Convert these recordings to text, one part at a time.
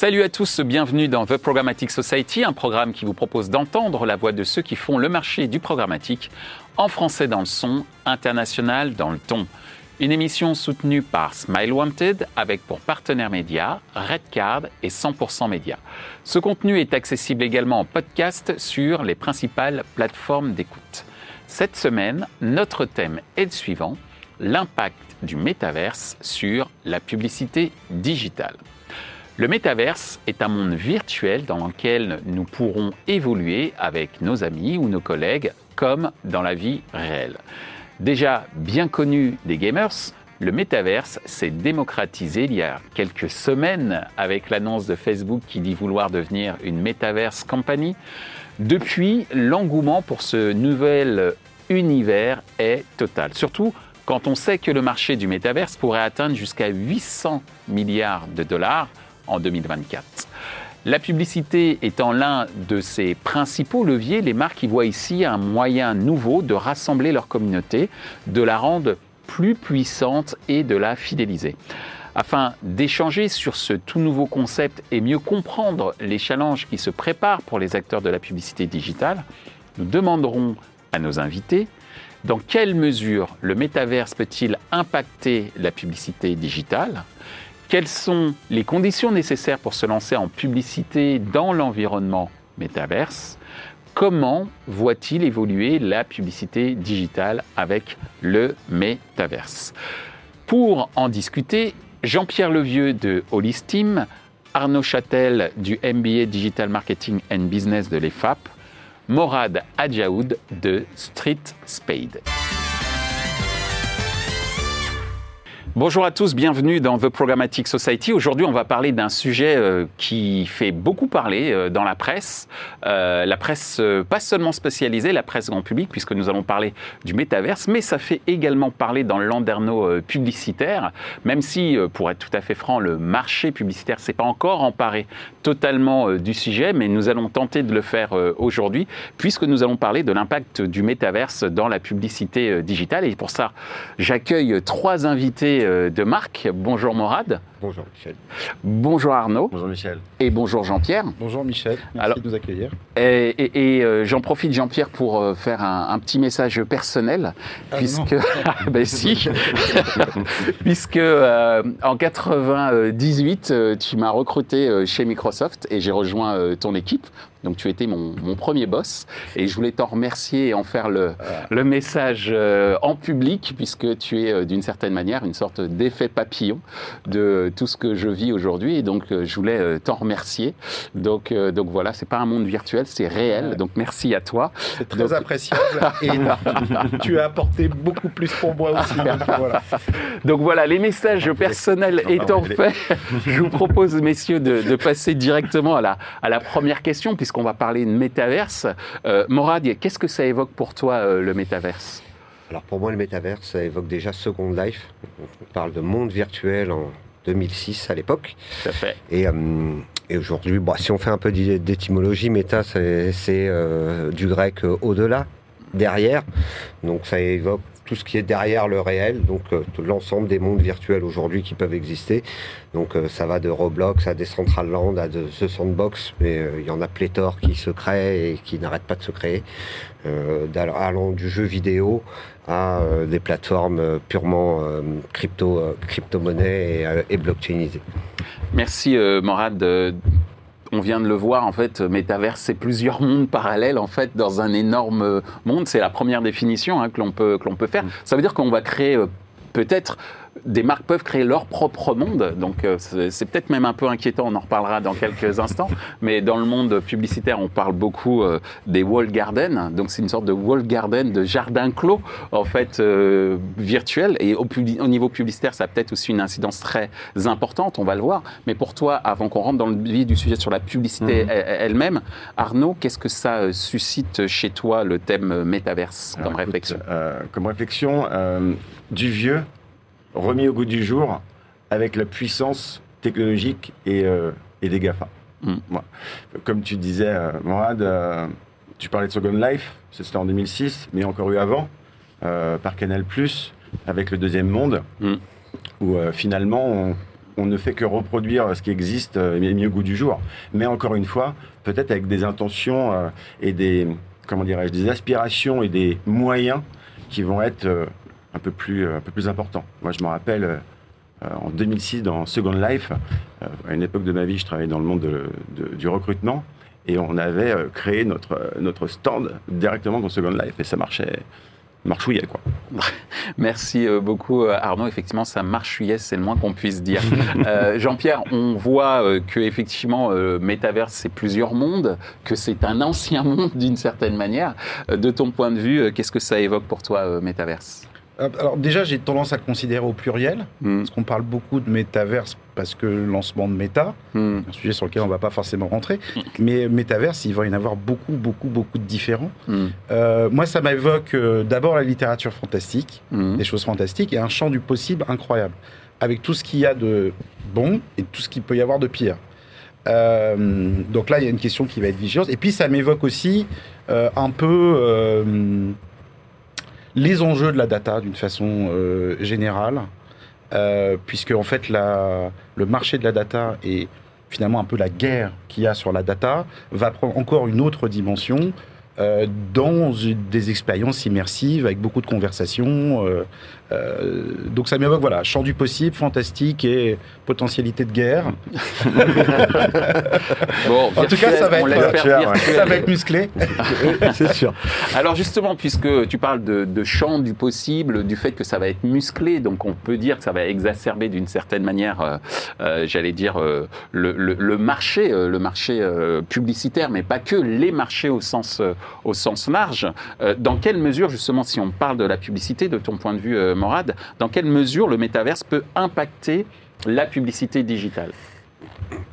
Salut à tous, bienvenue dans The Programmatic Society, un programme qui vous propose d'entendre la voix de ceux qui font le marché du programmatique, en français dans le son, international dans le ton. Une émission soutenue par Smile Wanted avec pour partenaires médias Redcard et 100% Média. Ce contenu est accessible également en podcast sur les principales plateformes d'écoute. Cette semaine, notre thème est le suivant l'impact du métaverse sur la publicité digitale. Le métaverse est un monde virtuel dans lequel nous pourrons évoluer avec nos amis ou nos collègues comme dans la vie réelle. Déjà bien connu des gamers, le métaverse s'est démocratisé il y a quelques semaines avec l'annonce de Facebook qui dit vouloir devenir une métaverse company. Depuis, l'engouement pour ce nouvel univers est total. Surtout quand on sait que le marché du métaverse pourrait atteindre jusqu'à 800 milliards de dollars en 2024. La publicité étant l'un de ses principaux leviers, les marques y voient ici un moyen nouveau de rassembler leur communauté, de la rendre plus puissante et de la fidéliser. Afin d'échanger sur ce tout nouveau concept et mieux comprendre les challenges qui se préparent pour les acteurs de la publicité digitale, nous demanderons à nos invités dans quelle mesure le métaverse peut-il impacter la publicité digitale Quelles sont les conditions nécessaires pour se lancer en publicité dans l'environnement métaverse Comment voit-il évoluer la publicité digitale avec le métaverse Pour en discuter, Jean-Pierre Levieux de Holistim, Arnaud Châtel du MBA Digital Marketing and Business de l'EFAP, Morad Adjaoud de Street Spade. Bonjour à tous, bienvenue dans The Programmatic Society. Aujourd'hui, on va parler d'un sujet euh, qui fait beaucoup parler euh, dans la presse. Euh, la presse pas seulement spécialisée, la presse grand public, puisque nous allons parler du métaverse, mais ça fait également parler dans le landerneau publicitaire, même si, pour être tout à fait franc, le marché publicitaire s'est pas encore emparé totalement du sujet, mais nous allons tenter de le faire aujourd'hui, puisque nous allons parler de l'impact du métaverse dans la publicité digitale. Et pour ça, j'accueille trois invités euh, de Marc. Bonjour Morad. Bonjour Michel. Bonjour Arnaud. Bonjour Michel. Et bonjour Jean-Pierre. Bonjour Michel, merci de nous accueillir. Et, euh, j'en profite Jean-Pierre pour euh, faire un, petit message personnel, ah, puisque, ben si, puisque en 98, tu m'as recruté chez Microsoft et j'ai rejoint ton équipe. Donc tu étais mon, premier boss et je voulais t'en remercier et en faire le, le message en public puisque tu es d'une certaine manière une sorte d'effet papillon de tout ce que je vis aujourd'hui. Et donc, euh, je voulais euh, t'en remercier. Donc, euh, donc voilà, c'est pas un monde virtuel, c'est réel. Donc, merci à toi. C'est très appréciable. et tu as apporté beaucoup plus pour moi aussi. Donc voilà, les messages personnels étant faits, je vous propose, messieurs, de, passer directement à la, à la première question, puisqu'on va parler de métaverse. Morad, qu'est-ce que ça évoque pour toi, le métaverse? Alors pour moi, le métaverse, ça évoque déjà Second Life. On parle de monde virtuel en 2006 à l'époque. À fait. Et, euh, et aujourd'hui, bon, si on fait un peu d'étymologie, méta, c'est euh, du grec euh, au-delà, derrière. Donc ça évoque tout ce qui est derrière le réel, donc l'ensemble des mondes virtuels aujourd'hui qui peuvent exister. Donc ça va de Roblox à Decentraland à de The Sandbox, mais il y en a pléthore qui se créent et qui n'arrêtent pas de se créer. allant du jeu vidéo à euh, des plateformes euh, purement euh, crypto, crypto-monnaie et, blockchainisées. Merci Morad on vient de le voir, en fait, métaverse, c'est plusieurs mondes parallèles, en fait, dans un énorme monde. C'est la première définition hein, que l'on peut, que l'on peut faire. Mm. Ça veut dire qu'on va créer peut-être des marques peuvent créer leur propre monde. Donc euh, c'est peut-être même un peu inquiétant, on en reparlera dans quelques instants. Mais dans le monde publicitaire, on parle beaucoup euh, des wall gardens. Donc c'est une sorte de wall garden, de jardin clos, en fait, euh, virtuel. Et au, au, niveau publicitaire, ça a peut-être aussi une incidence très importante, on va le voir. Mais pour toi, avant qu'on rentre dans le vif du sujet sur la publicité mhm. elle-même, Arnaud, qu'est-ce que ça suscite chez toi, le thème métaverse, comme réflexion? Comme réflexion, du vieux remis au goût du jour avec la puissance technologique et, euh, des GAFA. Mm. Comme tu disais, euh, Morad, euh, tu parlais de Second Life, c'était en 2006, mais encore eu avant, par Canal, avec le deuxième monde, mm. où finalement on ne fait que reproduire ce qui existe et mis au goût du jour. Mais encore une fois, peut-être avec des intentions et des, comment dirais-je, des aspirations et des moyens qui vont être un peu plus, un peu plus importants. Moi, je me rappelle en 2006 dans Second Life, à une époque de ma vie, je travaillais dans le monde du recrutement et on avait créé notre, notre stand directement dans Second Life et ça marchait marchouillait quoi. Merci euh, beaucoup euh, Arnaud. Effectivement, ça marchouillait, c'est le moins qu'on puisse dire. Euh, Jean-Pierre, on voit que effectivement, Metaverse c'est plusieurs mondes, que c'est un ancien monde d'une certaine manière. De ton point de vue, qu'est-ce que ça évoque pour toi, Metaverse? euh, alors déjà, j'ai tendance à considérer au pluriel, hmm. parce qu'on parle beaucoup de métaverse parce que le lancement de méta, hmm. un sujet sur lequel on ne va pas forcément rentrer, mais métaverse, il va y en avoir beaucoup, beaucoup, beaucoup de différents. Hmm. Euh, moi, ça m'évoque euh, d'abord la littérature fantastique, des choses fantastiques, et un champ du possible incroyable, avec tout ce qu'il y a de bon et tout ce qu'il peut y avoir de pire. donc là, il y a une question qui va être vigilante. Et puis, ça m'évoque aussi un peu les enjeux de la data d'une façon euh, générale, euh, puisque en fait la, le marché de la data et finalement un peu la guerre qu'il y a sur la data va prendre encore une autre dimension euh, dans des expériences immersives avec beaucoup de conversations. Euh, euh, donc ça m'évoque, voilà, champ du possible, fantastique et potentialité de guerre. bon, en tout cas, ça va, être, ça va être musclé. C'est sûr. Alors justement, puisque tu parles de, champ du possible, du fait que ça va être musclé, donc on peut dire que ça va exacerber d'une certaine manière, j'allais dire, le, le, marché, le marché publicitaire, mais pas que, les marchés au sens au sens large. Euh, dans quelle mesure, justement, si on parle de la publicité, de ton point de vue, euh, Morad, dans quelle mesure le métaverse peut impacter la publicité digitale?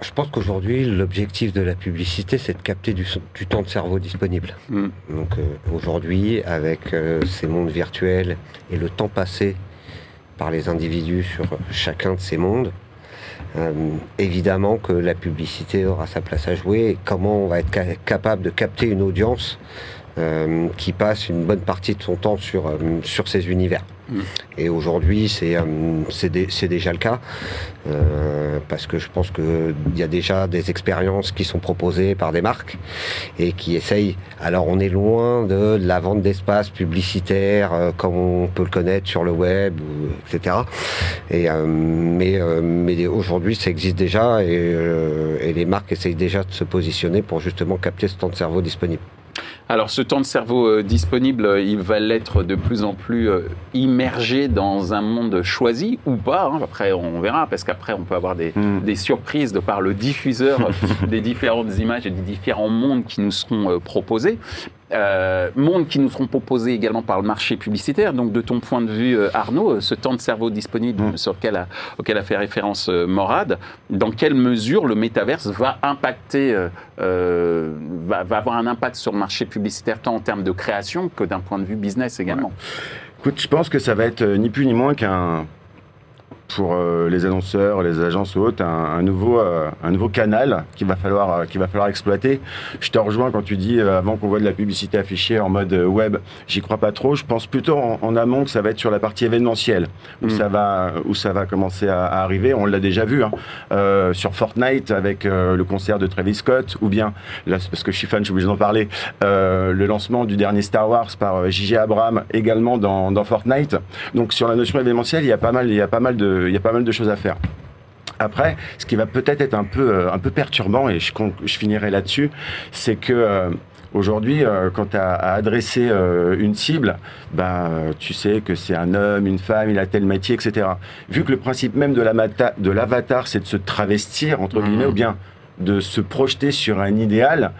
Je pense qu'aujourd'hui, l'objectif de la publicité, c'est de capter du, temps de cerveau disponible. Mm. Donc euh, aujourd'hui, avec ces mondes virtuels et le temps passé par les individus sur chacun de ces mondes, évidemment que la publicité aura sa place à jouer. Et comment on va être capable de capter une audience euh, qui passe une bonne partie de son temps sur, euh, sur ces univers. Mm. Et aujourd'hui, c'est euh, déjà le cas, parce que je pense qu'il y a déjà des expériences qui sont proposées par des marques et qui essayent. Alors, on est loin de la vente d'espace publicitaire comme on peut le connaître sur le web, etc. Et, mais mais aujourd'hui, ça existe déjà et, et les marques essayent déjà de se positionner pour justement capter ce temps de cerveau disponible. Alors ce temps de cerveau euh, disponible, euh, il va l'être de plus en plus euh, immergé dans un monde choisi ou pas. Hein. Après, on verra, parce qu'après, on peut avoir des, hmm. des, surprises de par le diffuseur des différentes images et des différents mondes qui nous seront proposés. Euh, monde qui nous seront proposés également par le marché publicitaire. Donc, de ton point de vue, euh, Arnaud, euh, ce temps de cerveau disponible mm. sur lequel a, auquel a fait référence Morad, dans quelle mesure le métaverse va impacter, va, avoir un impact sur le marché publicitaire tant en termes de création que d'un point de vue business également? Écoute, je pense que ça va être ni plus ni moins qu'un pour euh, les annonceurs, les agences ou autres, un, nouveau, euh, un nouveau canal qu'il va, falloir, euh, qu'il va falloir exploiter. Je te rejoins quand tu dis, avant qu'on voit de la publicité affichée en mode web, j'y crois pas trop. Je pense plutôt en, amont que ça va être sur la partie événementielle, où, mm. ça, va, où ça va commencer à, arriver. On l'a déjà vu hein. sur Fortnite avec le concert de Travis Scott, ou bien, là, parce que je suis fan, je suis obligé d'en parler, le lancement du dernier Star Wars par J.J. Abrams également dans, dans Fortnite. Donc sur la notion événementielle, il y a pas mal, il y a pas mal de il y a pas mal de choses à faire. Après, ce qui va peut-être être un peu, euh, un peu perturbant, et je, je finirai là-dessus, c'est que euh, aujourd'hui, euh, quand tu as à adresser une cible, ben, tu sais que c'est un homme, une femme, il a tel métier, etc. Vu que le principe même de l'avatar, c'est de se travestir, entre guillemets, mmh. ou bien de se projeter sur un idéal,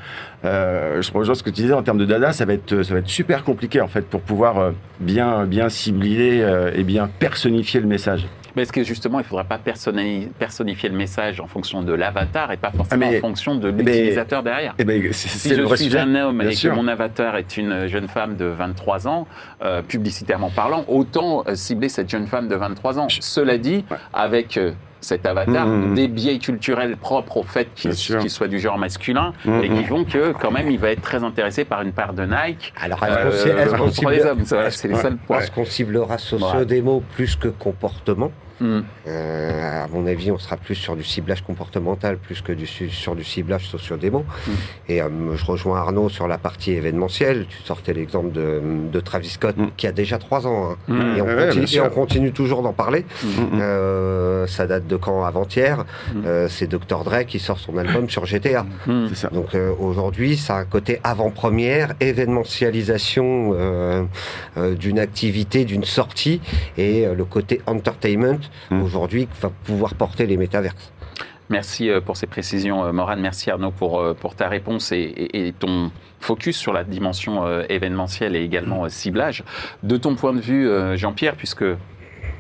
je rejoins ce que tu disais en termes de dada, ça va être, ça va être super compliqué en fait pour pouvoir bien, bien cibler et bien personnifier le message. Mais est-ce que justement, il ne faudra pas personnifier le message en fonction de l'avatar et pas forcément ah, en fonction de l'utilisateur derrière? eh ben, Si je suis un homme et que mon avatar est une jeune femme de 23 ans, euh, publicitairement parlant, autant euh, cibler cette jeune femme de 23 ans. Cela dit, avec euh, cet avatar, mmh, mmh, mmh. des biais culturels propres au fait qu'il soit du genre masculin et qui font que quand même il va être très intéressé par une paire de Nike. Alors est-ce qu'on ciblera socio-démo plus que comportement? Mm. Euh, à mon avis, on sera plus sur du ciblage comportemental plus que du, sur du ciblage sociodémon. Mm. Et euh, je rejoins Arnaud sur la partie événementielle. Tu sortais l'exemple de, Travis Scott mm. qui a déjà trois ans. Hein. Et, on continue, toujours d'en parler. Euh, ça date de quand? Avant-hier. C'est Dr. Dre qui sort son album sur GTA. Donc aujourd'hui, ça a un côté avant-première, événementialisation d'une activité, d'une sortie et le côté entertainment Hmm. aujourd'hui va pouvoir porter les métaverses. Merci euh, pour ces précisions, euh, Morane. Merci Arnaud pour, euh, pour ta réponse et, ton focus sur la dimension événementielle et également ciblage. De ton point de vue, Jean-Pierre, puisque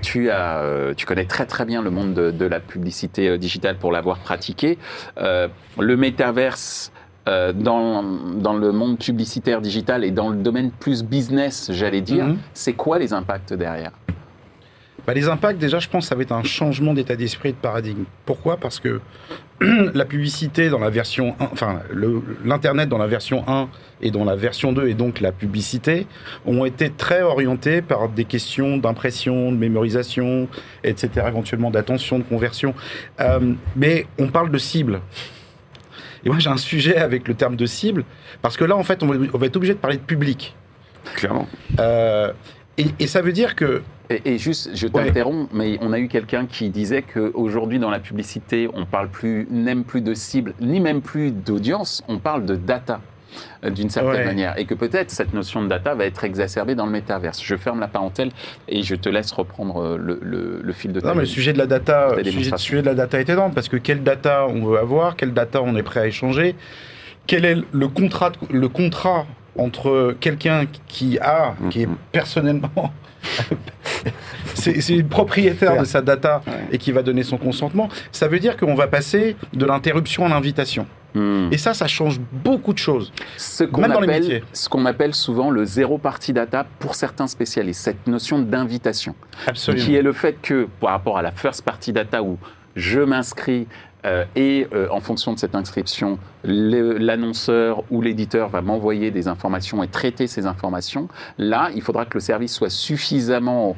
tu, as, tu connais très très bien le monde de, la publicité digitale pour l'avoir pratiqué, le métaverse dans, dans, le monde publicitaire digital et dans le domaine plus business, j'allais dire, hmm. c'est quoi les impacts derrière? Bah, les impacts, déjà, je pense que ça va être un changement d'état d'esprit et de paradigme. Pourquoi? Parce que la publicité dans la version 1, enfin, l'Internet dans la version 1 et dans la version 2, et donc la publicité, ont été très orientés par des questions d'impression, de mémorisation, etc., éventuellement d'attention, de conversion. Euh, mais on parle de cible. Et moi, j'ai un sujet avec le terme de cible, parce que là, en fait, on va, être obligé de parler de public. Clairement. Euh, et, ça veut dire que et, juste, je t'interromps, mais on a eu quelqu'un qui disait qu'aujourd'hui, dans la publicité, on parle plus, n'aime plus de cible, ni même plus d'audience, on parle de data euh, d'une certaine manière. Et que peut-être cette notion de data va être exacerbée dans le métaverse. Je ferme la parenthèse et je te laisse reprendre euh, le, fil de ta Non, mais le sujet de la data, le sujet, de la data est énorme parce que quelle data on veut avoir, quelle data on est prêt à échanger, quel est le contrat, le contrat entre quelqu'un qui a, qui est mm-hmm. personnellement c'est une propriétaire de sa data et qui va donner son consentement, ça veut dire qu'on va passer de l'interruption à l'invitation. Hmm. Et ça, ça change beaucoup de choses. Ce qu'on appelle, souvent le zéro party data pour certains spécialistes, cette notion d'invitation. Qui est le fait que, par rapport à la first party data où je m'inscris euh, et euh, en fonction de cette inscription, l'annonceur ou l'éditeur va m'envoyer des informations et traiter ces informations. Là, il faudra que le service soit suffisamment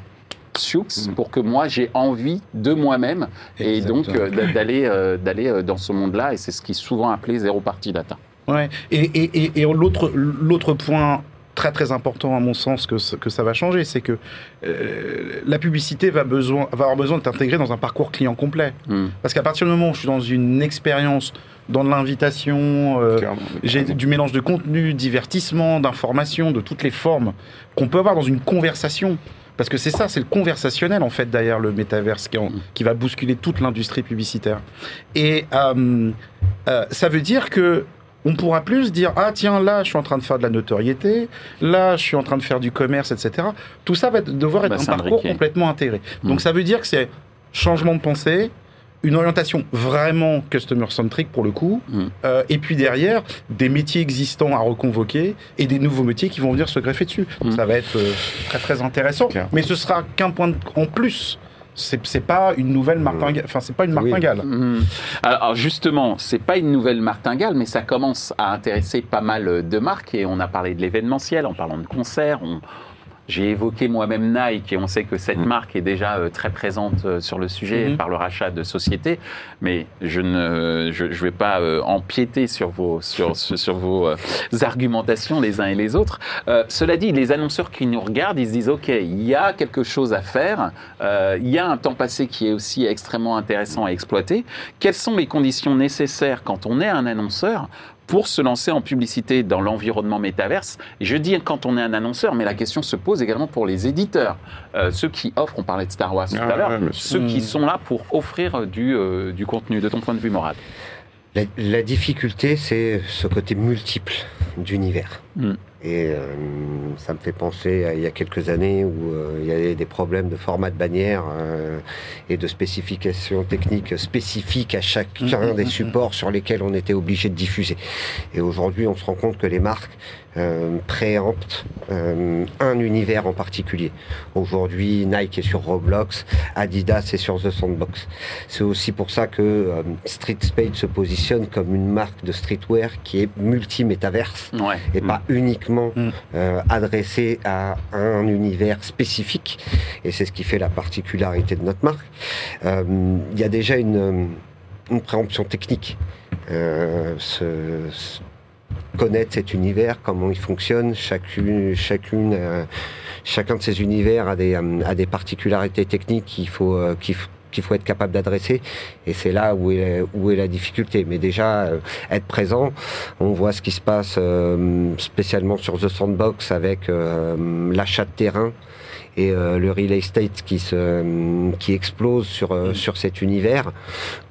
Sioux mm. pour que moi j'ai envie de moi-même et donc euh, d'aller d'aller dans ce monde-là et c'est ce qui est souvent appelé zéro party data. Ouais. Et, et, et, l'autre l'autre point très très important à mon sens que, que ça va changer, c'est que euh, la publicité va, besoin, va avoir besoin d'être intégrée dans un parcours client complet. Hmm. Parce qu'à partir du moment où je suis dans une expérience, dans de l'invitation, euh, j'ai du mélange de contenu, divertissement, d'information, de toutes les formes qu'on peut avoir dans une conversation. Parce que c'est ça, c'est le conversationnel en fait derrière le métaverse qui, qui va bousculer toute l'industrie publicitaire. Et euh, ça veut dire que on pourra plus dire ah tiens là je suis en train de faire de la notoriété, là je suis en train de faire du commerce, etc. Tout ça va devoir être bah, un parcours complètement intégré. Donc mm. ça veut dire que c'est changement de pensée, une orientation vraiment customer centric pour le coup, mm. euh, et puis derrière des métiers existants à reconvoquer et des nouveaux métiers qui vont venir se greffer dessus. Mm. ça va être euh, très très intéressant, mais ce sera qu'un point en plus c'est pas une nouvelle martingale. Enfin, c'est pas une martingale. Alors justement, c'est pas une nouvelle martingale, mais ça commence à intéresser pas mal de marques et on a parlé de l'événementiel en parlant de concerts. On, j'ai évoqué moi-même Nike et on sait que cette mm. marque est déjà euh, très présente euh, sur le sujet mm-hmm. par le rachat de sociétés, mais je ne je, vais pas euh, empiéter sur vos, sur, sur vos argumentations les uns et les autres. cela dit, les annonceurs qui nous regardent, ils se disent, OK, il y a quelque chose à faire, il y a un temps passé qui est aussi extrêmement intéressant à exploiter. Quelles sont les conditions nécessaires quand on est un annonceur pour se lancer en publicité dans l'environnement métaverse. Je dis quand on est un annonceur, mais la question se pose également pour les éditeurs, euh, ceux qui offrent, on parlait de Star Wars tout à ah l'heure, ceux qui sont là pour offrir du, euh, du contenu, de ton point de vue, moral. La, difficulté, c'est ce côté multiple d'univers. Hmm. Et euh, ça me fait penser à il y a quelques années où euh, il y avait des problèmes de format de bannière euh, et de spécifications techniques spécifiques à chacun hmm, hmm, des supports sur lesquels on était obligé de diffuser. Et aujourd'hui, on se rend compte que les marques euh, préempte euh, un univers en particulier. Aujourd'hui, Nike est sur Roblox, Adidas est sur The Sandbox. C'est aussi pour ça que euh, Street Spade se positionne comme une marque de streetwear qui est multi-métaverse et pas mm. uniquement mm. adressée à un univers spécifique. Et c'est ce qui fait la particularité de notre marque. Il y a déjà une, une préemption technique. Ce, connaître cet univers, comment il fonctionne. Chacune, chacune, euh, chacun de ces univers a des, euh, a des particularités techniques qu'il faut, euh, qu'il faut être capable d'adresser. Et c'est là où est, où est la difficulté. Mais déjà, être présent, on voit ce qui se passe spécialement sur The Sandbox avec l'achat de terrain et euh, le real estate qui, qui explose sur, euh, sur cet univers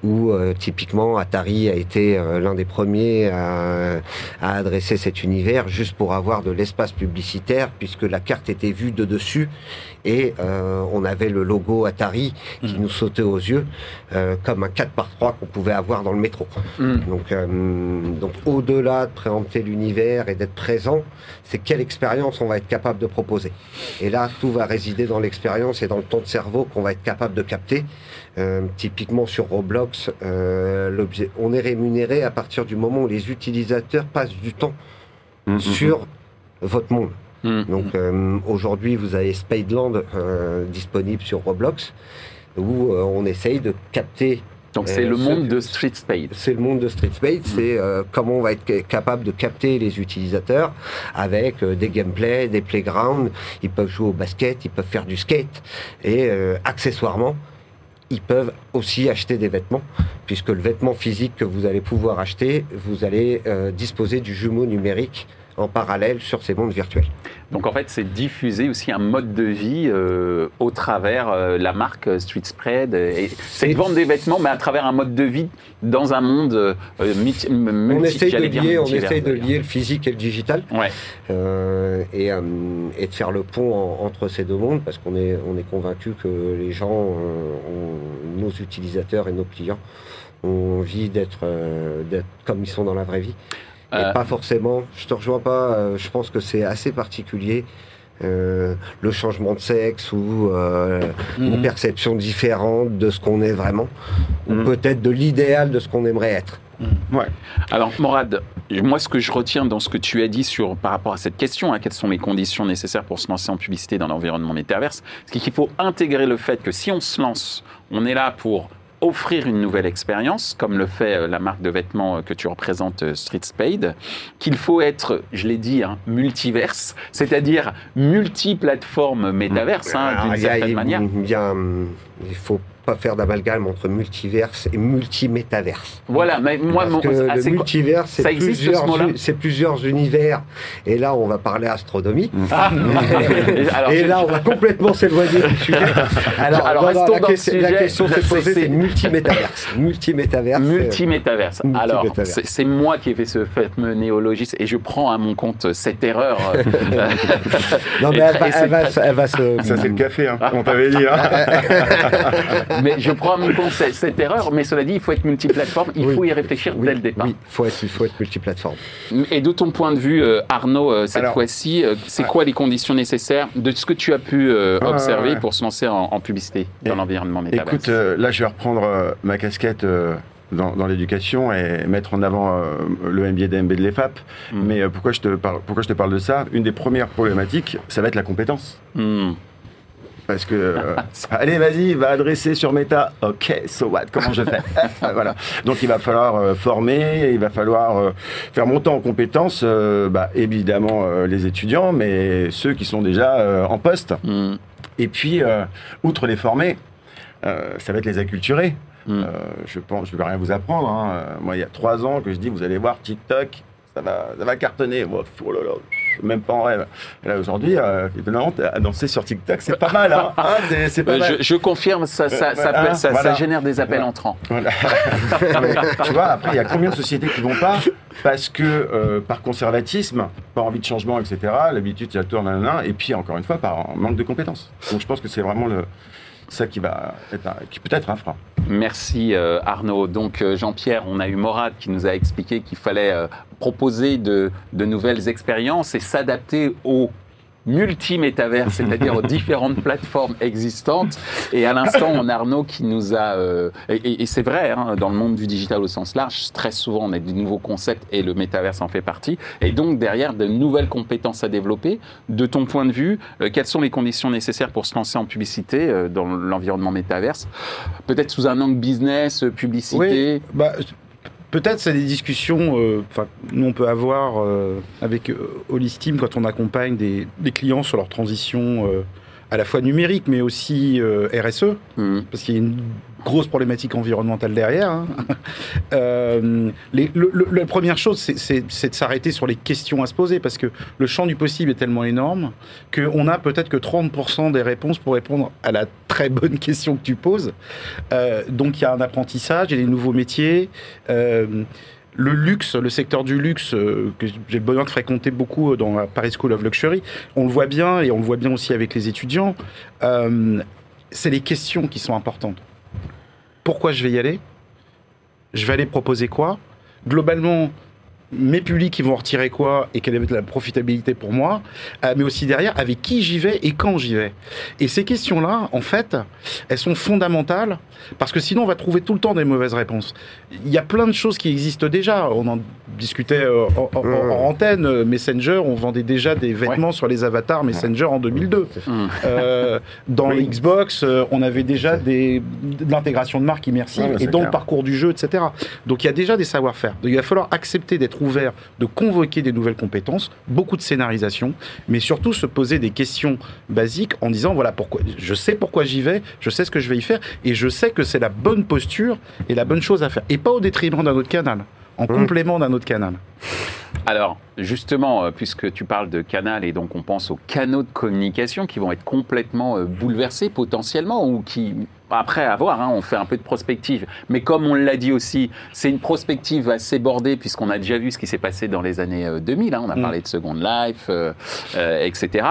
où euh, typiquement Atari a été l'un des premiers à, adresser cet univers juste pour avoir de l'espace publicitaire puisque la carte était vue de dessus et on avait le logo Atari qui mm. nous sautait aux yeux comme un 4 par 3 qu'on pouvait avoir dans le métro. Mm. Donc, donc au-delà de préempter l'univers et d'être présent, c'est quelle expérience on va être capable de proposer. Et là, tout va résider dans l'expérience et dans le temps de cerveau qu'on va être capable de capter. Euh, typiquement sur Roblox, euh, on est rémunéré à partir du moment où les utilisateurs passent du temps mm, sur votre monde. Donc euh, aujourd'hui, vous avez Spadeland disponible sur Roblox où on essaye de capter donc c'est le monde de Street Spade. C'est le monde de Street Spade, c'est euh, comment on va être capable de capter les utilisateurs avec euh, des gameplays, des playgrounds. Ils peuvent jouer au basket, ils peuvent faire du skate et euh, accessoirement, ils peuvent aussi acheter des vêtements, puisque le vêtement physique que vous allez pouvoir acheter, vous allez disposer du jumeau numérique en parallèle sur ces mondes virtuels. Donc en fait, c'est diffuser aussi un mode de vie euh, au travers euh, la marque Street Spread. C'est vendre des vêtements, mais à travers un mode de vie dans un monde euh, multi, on essaye de lier, on essaye de lier le physique et le digital, ouais. et, et, de faire le pont entre ces deux mondes, parce qu'on est on est convaincu que les gens, nos utilisateurs et nos clients, ont envie d'être comme ils sont dans la vraie vie. Et euh. pas forcément, je te rejoins pas, euh, je pense que c'est assez particulier. Euh, le changement de sexe ou une mhm. perception différente de ce qu'on est vraiment, ou mhm. peut-être de l'idéal de ce qu'on aimerait être. Mhm. Ouais. Alors, Morad, moi, ce que je retiens dans ce que tu as dit sur, par rapport à cette question, hein, quelles sont les conditions nécessaires pour se lancer en publicité dans l'environnement métaverse, c'est qu'il faut intégrer le fait que si on se lance, on est là pour offrir une nouvelle expérience, comme le fait euh, la marque de vêtements euh, que tu représentes, euh, Street Spade, qu'il faut être, je l'ai dit, hein, multiverse, c'est-à-dire multiplateforme métaverse, hein, d'une certaine manière. il faut pas faire d'amalgame entre multiverse et multimétaverse. Voilà, mais moi, Parce que ah, le multiverse, c'est plusieurs, c'est plusieurs univers. Et là, on va parler astronomie. Ah. et là, on va complètement s'éloigner du sujet. Alors, alors la, question, la, question s'est posée, c'est multimétaverse. Multimétaverse. Multimétaverse. Alors, c'est moi qui ai fait ce fameux néologisme et je prends à mon compte cette erreur. non, mais elle va, elle, va, se. Ça, c'est le café, hein, on t'avait dit. Hein. mais je prends à mon compte cette, erreur, mais cela dit, il faut être multiplateforme, il faut y réfléchir dès le départ. Oui, faut être, il faut être multiplateforme. Et de ton point de vue, euh, Arnaud, euh, cette fois-ci, euh, c'est quoi les conditions nécessaires de ce que tu as pu observer pour se lancer en, publicité dans l'environnement métaverse? Écoute, là, je vais reprendre ma casquette. Dans, l'éducation et mettre en avant le MBA d'MB de l'EFAP. Hmm. Mais pourquoi, je te parle, pourquoi je te parle de ça? Une des premières problématiques, ça va être la compétence. Hmm. Parce que, euh, allez, vas-y, va adresser sur Meta. Ok, so what Comment je fais Voilà. Donc, il va falloir euh, former, il va falloir euh, faire monter en compétences, bah, évidemment, les étudiants, mais ceux qui sont déjà en poste. Mm. Et puis, outre les former, ça va être les acculturer. Mm. je pense, je ne vais rien vous apprendre. Hein. Moi, il y a trois ans que je dis, vous allez voir TikTok, ça va, ça va cartonner. oh là là même pas en rêve. Et là, aujourd'hui, euh, évidemment, danser sur TikTok, c'est pas mal. Hein, hein c'est pas mal. Je, confirme, ça, ça, ça, ça, génère des appels entrants. tu vois, après, il y a combien de sociétés qui vont pas parce que euh, par conservatisme, par envie de changement, etc., l'habitude, il y a le tour, et puis encore une fois, par manque de compétences. Donc je pense que c'est vraiment le, ça qui peut être un frein. Merci Arnaud. Donc Jean-Pierre, on a eu Morad qui nous a expliqué qu'il fallait proposer de, de nouvelles expériences et s'adapter aux multi-métavers, c'est-à-dire aux différentes plateformes existantes. Et à l'instant, on a Arnaud qui nous a... Euh, et, c'est vrai, hein, dans le monde du digital au sens large, très souvent, on a de nouveaux concepts et le métaverse en fait partie. Et donc, derrière, de nouvelles compétences à développer. De ton point de vue, euh, quelles sont les conditions nécessaires pour se lancer en publicité euh, dans l'environnement métaverse? Peut-être sous un angle business, publicité? Oui, bah, Peut-être c'est des discussions, euh, enfin nous on peut avoir euh, avec euh, Holistim quand on accompagne des, des, clients sur leur transition à la fois numérique mais aussi RSE, mmh. parce qu'il y a une grosse problématique environnementale derrière. Hein. Euh, la première chose, c'est de s'arrêter sur les questions à se poser, parce que le champ du possible est tellement énorme qu'on a peut-être que 30% des réponses pour répondre à la très bonne question que tu poses. Euh, donc il y a un apprentissage, il y a des nouveaux métiers. Euh, le luxe, le secteur du luxe, que j'ai besoin de fréquenter beaucoup dans la Paris School of Luxury, on le voit bien et on le voit bien aussi avec les étudiants, c'est les questions qui sont importantes pourquoi je vais y aller, je vais aller proposer quoi? Globalement, mes publics ils vont retirer quoi et quelle est la profitabilité pour moi, euh, mais aussi derrière avec qui j'y vais et quand j'y vais. Et ces questions-là, en fait, elles sont fondamentales parce que sinon on va trouver tout le temps des mauvaises réponses. Il y a plein de choses qui existent déjà. On en discutait euh, en, mmh. antenne. Euh, Messenger, on vendait déjà des vêtements sur les avatars Messenger en 2002. dans Xbox, on avait déjà des, de l'intégration de marques immersive et dans le parcours du jeu, etc. Donc il y a déjà des savoir-faire. Il va falloir accepter d'être ouvert, de convoquer des nouvelles compétences, beaucoup de scénarisation, mais surtout se poser des questions basiques en disant voilà pourquoi je sais pourquoi j'y vais, je sais ce que je vais y faire et je sais que c'est la bonne posture et la bonne chose à faire. Et pas au détriment d'un autre canal, en mmh. complément d'un autre canal. Alors, justement, euh, puisque tu parles de canal et donc on pense aux canaux de communication qui vont être complètement euh, bouleversés potentiellement ou qui après avoir, hein, on fait un peu de prospective. Mais comme on l'a dit aussi, c'est une prospective assez bordée puisqu'on a déjà vu ce qui s'est passé dans les années 2000. Euh, hein. on a mm. parlé de Second Life, euh, euh, etc.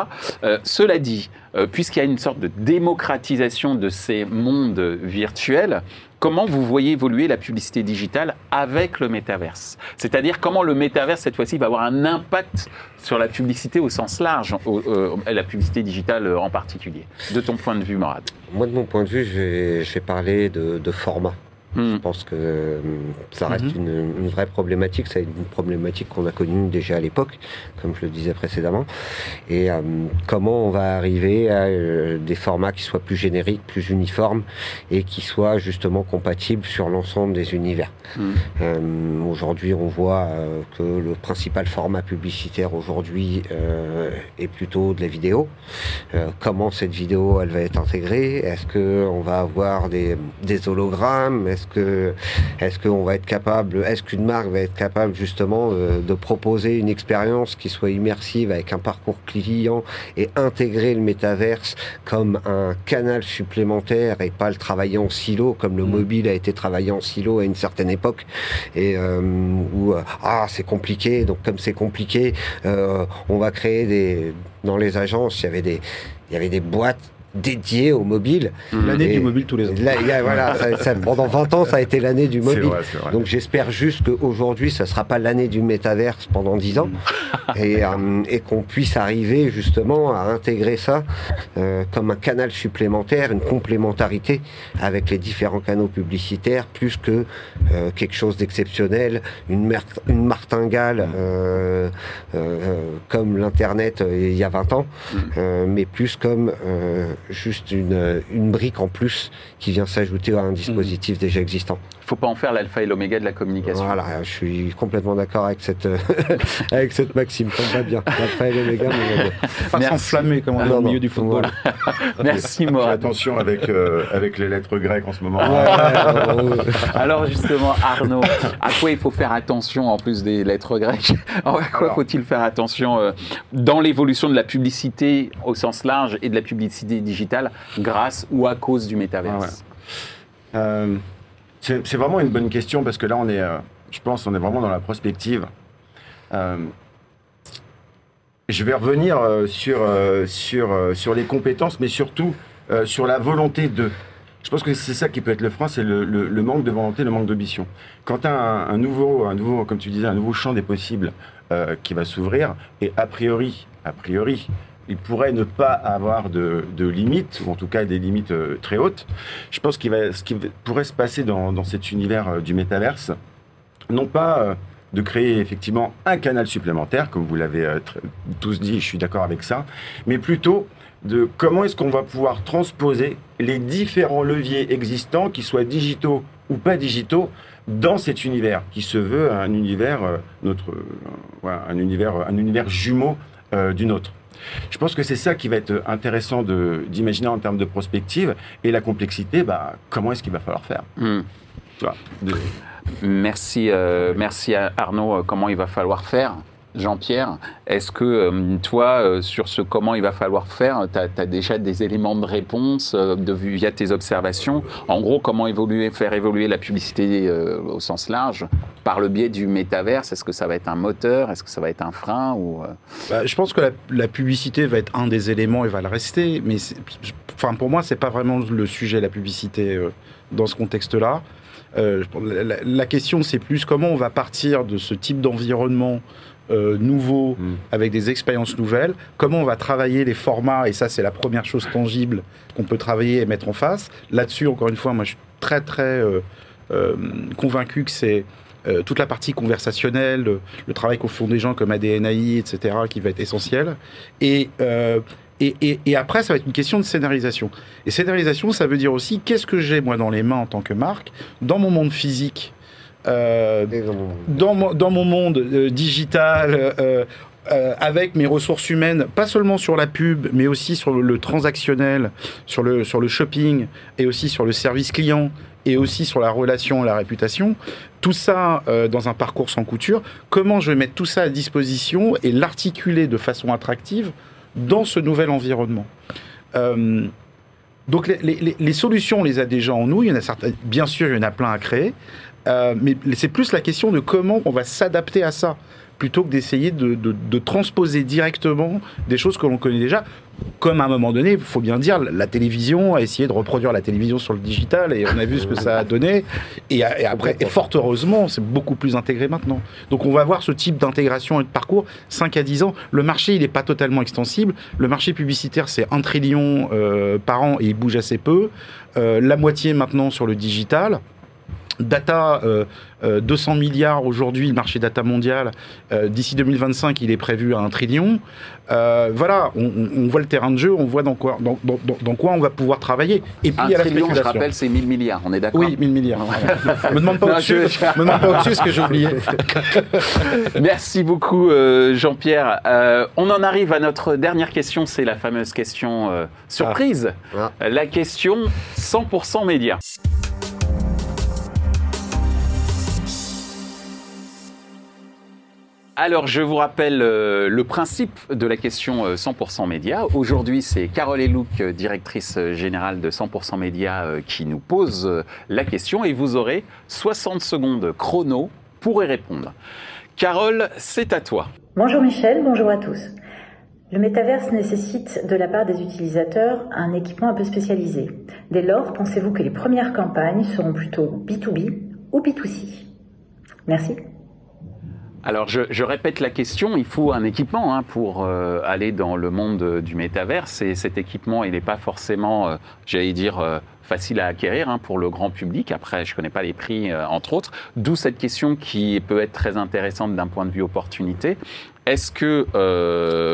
cela dit, puisqu'il y a une sorte de démocratisation de ces mondes virtuels, comment vous voyez évoluer la publicité digitale avec le métaverse? C'est-à-dire comment le métaverse, cette fois-ci, va avoir un impact sur la publicité au sens large, la publicité digitale en particulier? De ton point de vue, Morad Moi, de mon point de vue, parler de, de format. Hmm. Je pense que euh, ça reste mhm. une, vraie problématique. C'est une problématique qu'on a connue déjà à l'époque, comme je le disais précédemment. Et euh, comment on va arriver à euh, des formats qui soient plus génériques, plus uniformes et qui soient justement compatibles sur l'ensemble des univers? Hmm. aujourd'hui, on voit que le principal format publicitaire aujourd'hui est plutôt de la vidéo. comment cette vidéo elle va être intégrée? Est-ce qu'on va avoir des, des hologrammes? Est-ce que est-ce qu'on va être capable, est-ce qu'une marque va être capable justement euh, de proposer une expérience qui soit immersive avec un parcours client et intégrer le métaverse comme un canal supplémentaire et pas le travailler en silo comme le mm. mobile a été travaillé en silo à une certaine époque et euh, où euh, ah c'est compliqué donc comme c'est compliqué on va créer des dans les agences il y avait des il y avait des boîtes dédié au mobile. L'année du mobile tous les ans. voilà, pendant 20 ans, ça a été l'année du mobile. Donc j'espère juste qu'aujourd'hui, ça ne sera pas l'année du métaverse pendant 10 ans mm. et, euh, et qu'on puisse arriver justement à intégrer ça euh, comme un canal supplémentaire, une complémentarité avec les différents canaux publicitaires, plus que euh, quelque chose d'exceptionnel, une, une martingale mm. comme l'Internet il y a 20 ans, mm. mais plus comme juste une, une brique en plus qui vient s'ajouter à un dispositif mhm. déjà existant. Il ne faut pas en faire l'alpha et l'oméga de la communication. Voilà, je suis complètement d'accord avec cette, avec cette maxime. Ça me va bien. L'alpha et l'oméga, Pas s'enflammer comme on dit au milieu du football. Merci, moi. Attention avec, euh, avec les lettres grecques en ce moment. Alors, justement, Arnaud, à quoi il faut faire attention en plus des lettres grecques? À quoi faut-il faire attention euh, dans l'évolution de la publicité au sens large et de la publicité digitale? Grâce ou à cause du métaverse euh, C'est vraiment une bonne question parce que là, on est, euh, je pense, on est vraiment dans la prospective. Euh, je vais revenir sur, sur, sur les compétences, mais surtout sur la volonté de. Je pense que c'est ça qui peut être le frein, c'est le, manque de volonté, le manque d'ambition. Quand tu as un, nouveau, un nouveau, comme tu disais, un nouveau champ des possibles qui va s'ouvrir, et a priori, a priori, il pourrait ne pas avoir de, limites, ou en tout cas des limites euh, très hautes. Je pense qu'il va, ce qui pourrait se passer dans, cet univers euh, du métaverse, non pas euh, de créer effectivement un canal supplémentaire, comme vous l'avez tous dit, je suis d'accord avec ça, mais plutôt de comment est-ce qu'on va pouvoir transposer les différents leviers existants, qu'ils soient digitaux ou pas digitaux, dans cet univers qui se veut un univers, notre, un univers, un univers jumeau du nôtre. Je pense que c'est ça qui va être intéressant d'imaginer en termes de prospective et la complexité, bah, comment est-ce qu'il va falloir faire hmm. Merci, euh, merci à Arnaud. Comment il va falloir faire Jean-Pierre, est-ce que euh, toi, euh, sur ce comment il va falloir faire, tu as, déjà des éléments de réponse euh, de, via tes observations? En gros, comment évoluer, faire évoluer la publicité au sens large par le biais du métaverse? Est-ce que ça va être un moteur? Est-ce que ça va être un frein ou, bah, Je pense que la, publicité va être un des éléments et va le rester. Mais enfin, pour moi, c'est pas vraiment le sujet, la publicité, dans ce contexte-là. la, question, c'est plus comment on va partir de ce type d'environnement euh, nouveaux, mm. avec des expériences nouvelles, comment on va travailler les formats, et ça c'est la première chose tangible qu'on peut travailler et mettre en face. Là-dessus, encore une fois, moi je suis très très euh, euh, convaincu que c'est toute la partie conversationnelle, le, travail qu'au font des gens comme ADNAI, etc., qui va être essentiel. Et, et, et, après, ça va être une question de scénarisation. Et scénarisation, ça veut dire aussi qu'est-ce que j'ai moi dans les mains en tant que marque, dans mon monde physique euh, dans, mon, dans, mon, monde euh, digital, euh, avec mes ressources humaines, pas seulement sur la pub, mais aussi sur le, transactionnel, sur le, sur le shopping et aussi sur le service client et aussi sur la relation, la réputation, tout ça dans un parcours sans couture, comment je vais mettre tout ça à disposition et l'articuler de façon attractive dans ce nouvel environnement donc les, les, solutions, on les a déjà en nous. Il y en a certaines, bien sûr, il y en a plein à créer. Euh, mais c'est plus la question de comment on va s'adapter à ça, plutôt que d'essayer de, transposer directement des choses que l'on connaît déjà. Comme à un moment donné, il faut bien dire, la télévision a essayé de reproduire la télévision sur le digital et on a vu ce que ça a donné. Et, après, fort heureusement, c'est beaucoup plus intégré maintenant. Donc on va voir ce type d'intégration et de parcours 5 à 10 ans. Le marché, il n'est pas totalement extensible. Le marché publicitaire, c'est 1 trillion euh, par an et il bouge assez peu. Euh, la moitié maintenant sur le digital. Data, 200 euh, euh, milliards aujourd'hui, le marché data mondial. Euh, d'ici 2025, il est prévu à un trillion. voilà, on, voit le terrain de jeu, on voit dans quoi, dans, dans, quoi on va pouvoir travailler. Et puis, un il trillion, je rappelle, c'est 1000 milliards, on est d'accord Oui, 1000 milliards. ne me demande pas au-dessus me demande pas au-dessus ce que j'ai oublié. Merci beaucoup, Jean-Pierre. on en arrive à notre dernière question, c'est la fameuse question surprise. Ah. La question 100% médias. Alors, je vous rappelle euh, le principe de la question 100% euh, média. Aujourd'hui, c'est Carole Elouk, euh, directrice générale de 100% média, qui nous pose la question et vous aurez 60 secondes chrono pour y répondre. Carole, c'est à toi. Bonjour Michel, bonjour à tous. Le métaverse nécessite de la part des utilisateurs un équipement un peu spécialisé. Dès lors, pensez-vous que les premières campagnes seront plutôt B2B ou B2C Merci. Alors, je, répète la question. Il faut un équipement hein, pour euh, aller dans le monde du métaverse. Et cet équipement, il n'est pas forcément, euh, j'allais dire, euh, facile à acquérir hein, pour le grand public. Après, je ne connais pas les prix, entre autres. D'où cette question qui peut être très intéressante d'un point de vue opportunité. Est-ce que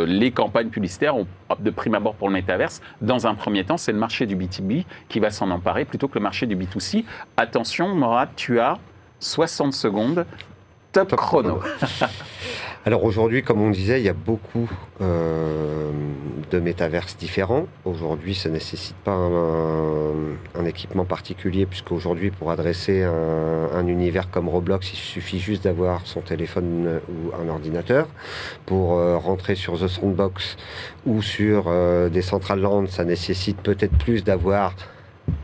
les campagnes publicitaires ont, de prime abord pour le métaverse, dans un premier temps, c'est le marché du B2B qui va s'en emparer plutôt que le marché du B2C Attention, Morad, tu as 60 secondes Top, chrono. Alors aujourd'hui, comme on disait, il y a beaucoup euh, de métaverses différents. Aujourd'hui, ça ne nécessite pas un, équipement particulier, puisqu'aujourd'hui, pour adresser un, univers comme Roblox, il suffit juste d'avoir son téléphone ou un ordinateur. Pour euh, rentrer sur The Soundbox ou sur euh, des Central Land, ça nécessite peut-être plus d'avoir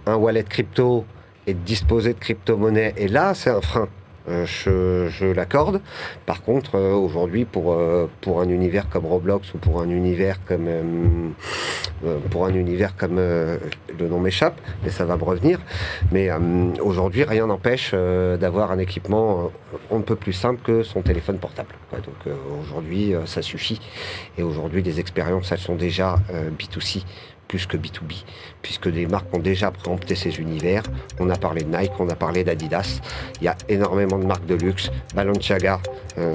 un wallet crypto et de disposer de crypto-monnaie. Et là, c'est un frein. Euh, je, l'accorde. Par contre, euh, aujourd'hui, pour, euh, pour un univers comme Roblox ou pour un univers comme pour un univers comme le nom m'échappe, mais ça va me revenir. Mais aujourd'hui, rien n'empêche d'avoir un équipement on ne peut plus simple que son téléphone portable. Donc aujourd'hui, ça suffit. Et aujourd'hui, les expériences, elles sont déjà B2C plus que B2B, puisque des marques ont déjà préempté ces univers. On a parlé de Nike, on a parlé d'Adidas. Il y a énormément de marques de luxe. Balenciaga euh,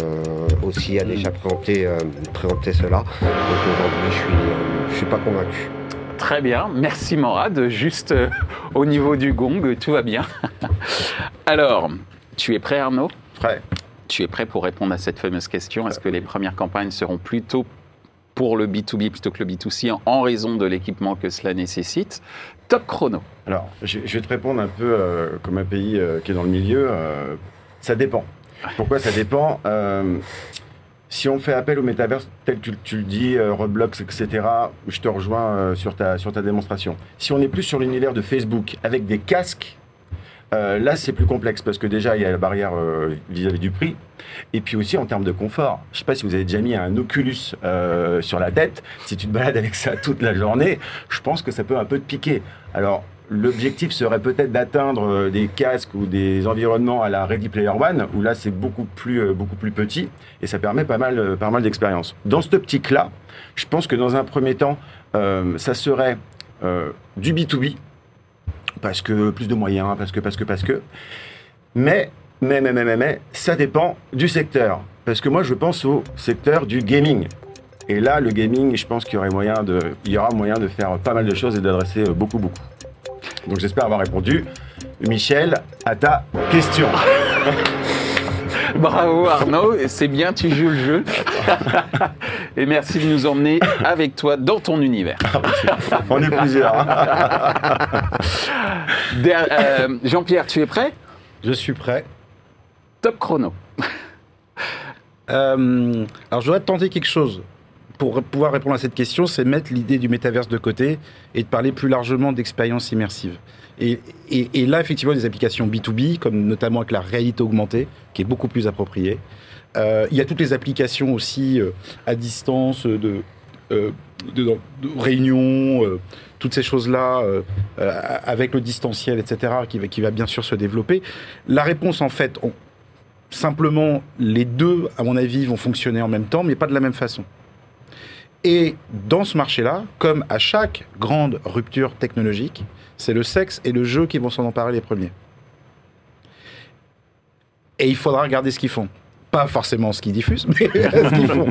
aussi a déjà préempté, euh, cela. Donc aujourd'hui, je suis, euh, suis pas convaincu. Très bien, merci Morad. Juste au niveau du gong, tout va bien. Alors, tu es prêt Arnaud? Prêt. Tu es prêt pour répondre à cette fameuse question? Est-ce que les premières campagnes seront plutôt pour le B2B plutôt que le B2C en raison de l'équipement que cela nécessite. Top chrono. Alors, je, vais te répondre un peu euh, comme un pays euh, qui est dans le milieu. Euh, ça dépend. Pourquoi ça dépend Si on fait appel au métaverse tel que tu, le dis, Roblox, etc., je te rejoins sur, ta, sur ta démonstration. Si on est plus sur l'univers de Facebook avec des casques euh, là, c'est plus complexe parce que déjà, il y a la barrière euh, vis-à-vis du prix. Et puis aussi en termes de confort. Je ne sais pas si vous avez déjà mis un Oculus euh, sur la tête. Si tu te balades avec ça toute la journée, je pense que ça peut un peu te piquer. Alors, l'objectif serait peut-être d'atteindre des casques ou des environnements à la Ready Player One, où là, c'est beaucoup plus, beaucoup plus petit et ça permet pas mal, pas mal d'expérience. Dans cette optique-là, je pense que dans un premier temps, ça serait du B2B parce que plus de moyens, parce que, parce que, parce que. Mais, mais, mais, mais, mais, ça dépend du secteur. Parce que moi, je pense au secteur du gaming. Et là, le gaming, je pense qu'il y, aurait moyen de, il y aura moyen de faire pas mal de choses et d'adresser beaucoup, beaucoup. Donc j'espère avoir répondu. Michel, à ta question. Bravo Arnaud, c'est bien, tu joues le jeu. Et merci de nous emmener avec toi dans ton univers. On est plusieurs. Euh, Jean-Pierre, tu es prêt? Je suis prêt. Top chrono. Euh, alors je voudrais tenter quelque chose pour pouvoir répondre à cette question, c'est mettre l'idée du métaverse de côté et de parler plus largement d'expérience immersive. Et, là, effectivement, des applications B2B, comme notamment avec la réalité augmentée, qui est beaucoup plus appropriée. Euh, il y a toutes les applications aussi euh, à distance de, euh, de, réunions, toutes ces choses-là, avec le distanciel, etc., qui va, qui va bien sûr se développer. La réponse, en fait, simplement, les deux, à mon avis, vont fonctionner en même temps, mais pas de la même façon. Et dans ce marché-là, comme à chaque grande rupture technologique, c'est le sexe et le jeu qui vont s'en emparer les premiers. Et il faudra regarder ce qu'ils font pas forcément ce qu'ils diffusent, mais ce qu'ils font.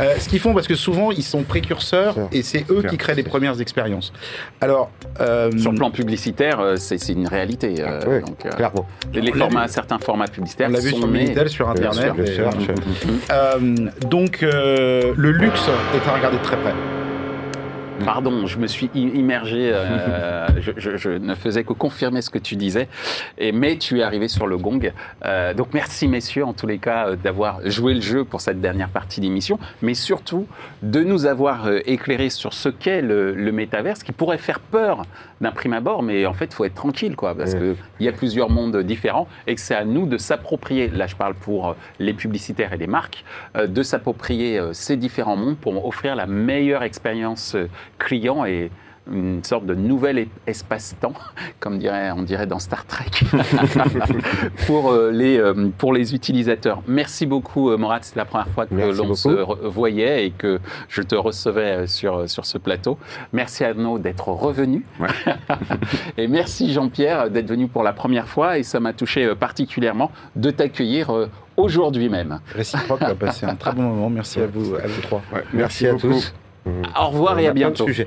Euh, ce qu'ils font parce que souvent ils sont précurseurs et c'est eux qui créent les premières expériences. Alors, euh, sur le plan publicitaire, euh, c'est une réalité. oui, clairement. Les, formats, certains formats publicitaires. On l'a vu sur Minitel, sur Internet. donc le luxe est à regarder de très près. Mm. Pardon, je me suis immergé, euh, je, ne faisais que confirmer ce que tu disais, et, mais tu es arrivé sur le gong. Euh, donc merci messieurs en tous les cas euh, d'avoir joué le jeu pour cette dernière partie d'émission, mais surtout de nous avoir éclairé sur ce qu'est le, le métaverse qui pourrait faire peur d'un prime abord, mais en fait il faut être tranquille quoi, parce qu'il y a plusieurs mondes différents et que c'est à nous de s'approprier, là je parle pour les publicitaires et les marques, de s'approprier ces différents mondes pour offrir la meilleure expérience client et une sorte de nouvel espace-temps, comme dirait, on dirait dans Star Trek, pour, euh, les, euh, pour les utilisateurs. Merci beaucoup, euh, Morat. C'est la première fois que l'on se voyait et que je te recevais sur, sur ce plateau. Merci Arnaud d'être revenu. et merci Jean-Pierre d'être venu pour la première fois. Et ça m'a touché particulièrement de t'accueillir aujourd'hui même. Réciproque, on a passé un très bon moment. Merci à vous, à vous trois. merci, à tous. Au revoir et à bientôt.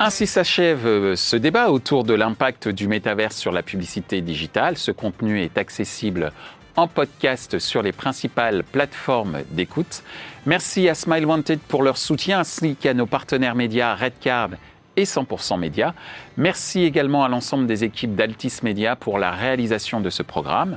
Ainsi s'achève euh, ce débat autour de l'impact du métaverse sur la publicité digitale. Ce contenu est accessible en podcast sur les principales plateformes d'écoute. Merci à Smile Wanted pour leur soutien, ainsi qu'à nos partenaires médias Redcard et 100% Média. Merci également à l'ensemble des équipes d'Altis Media pour la réalisation de ce programme.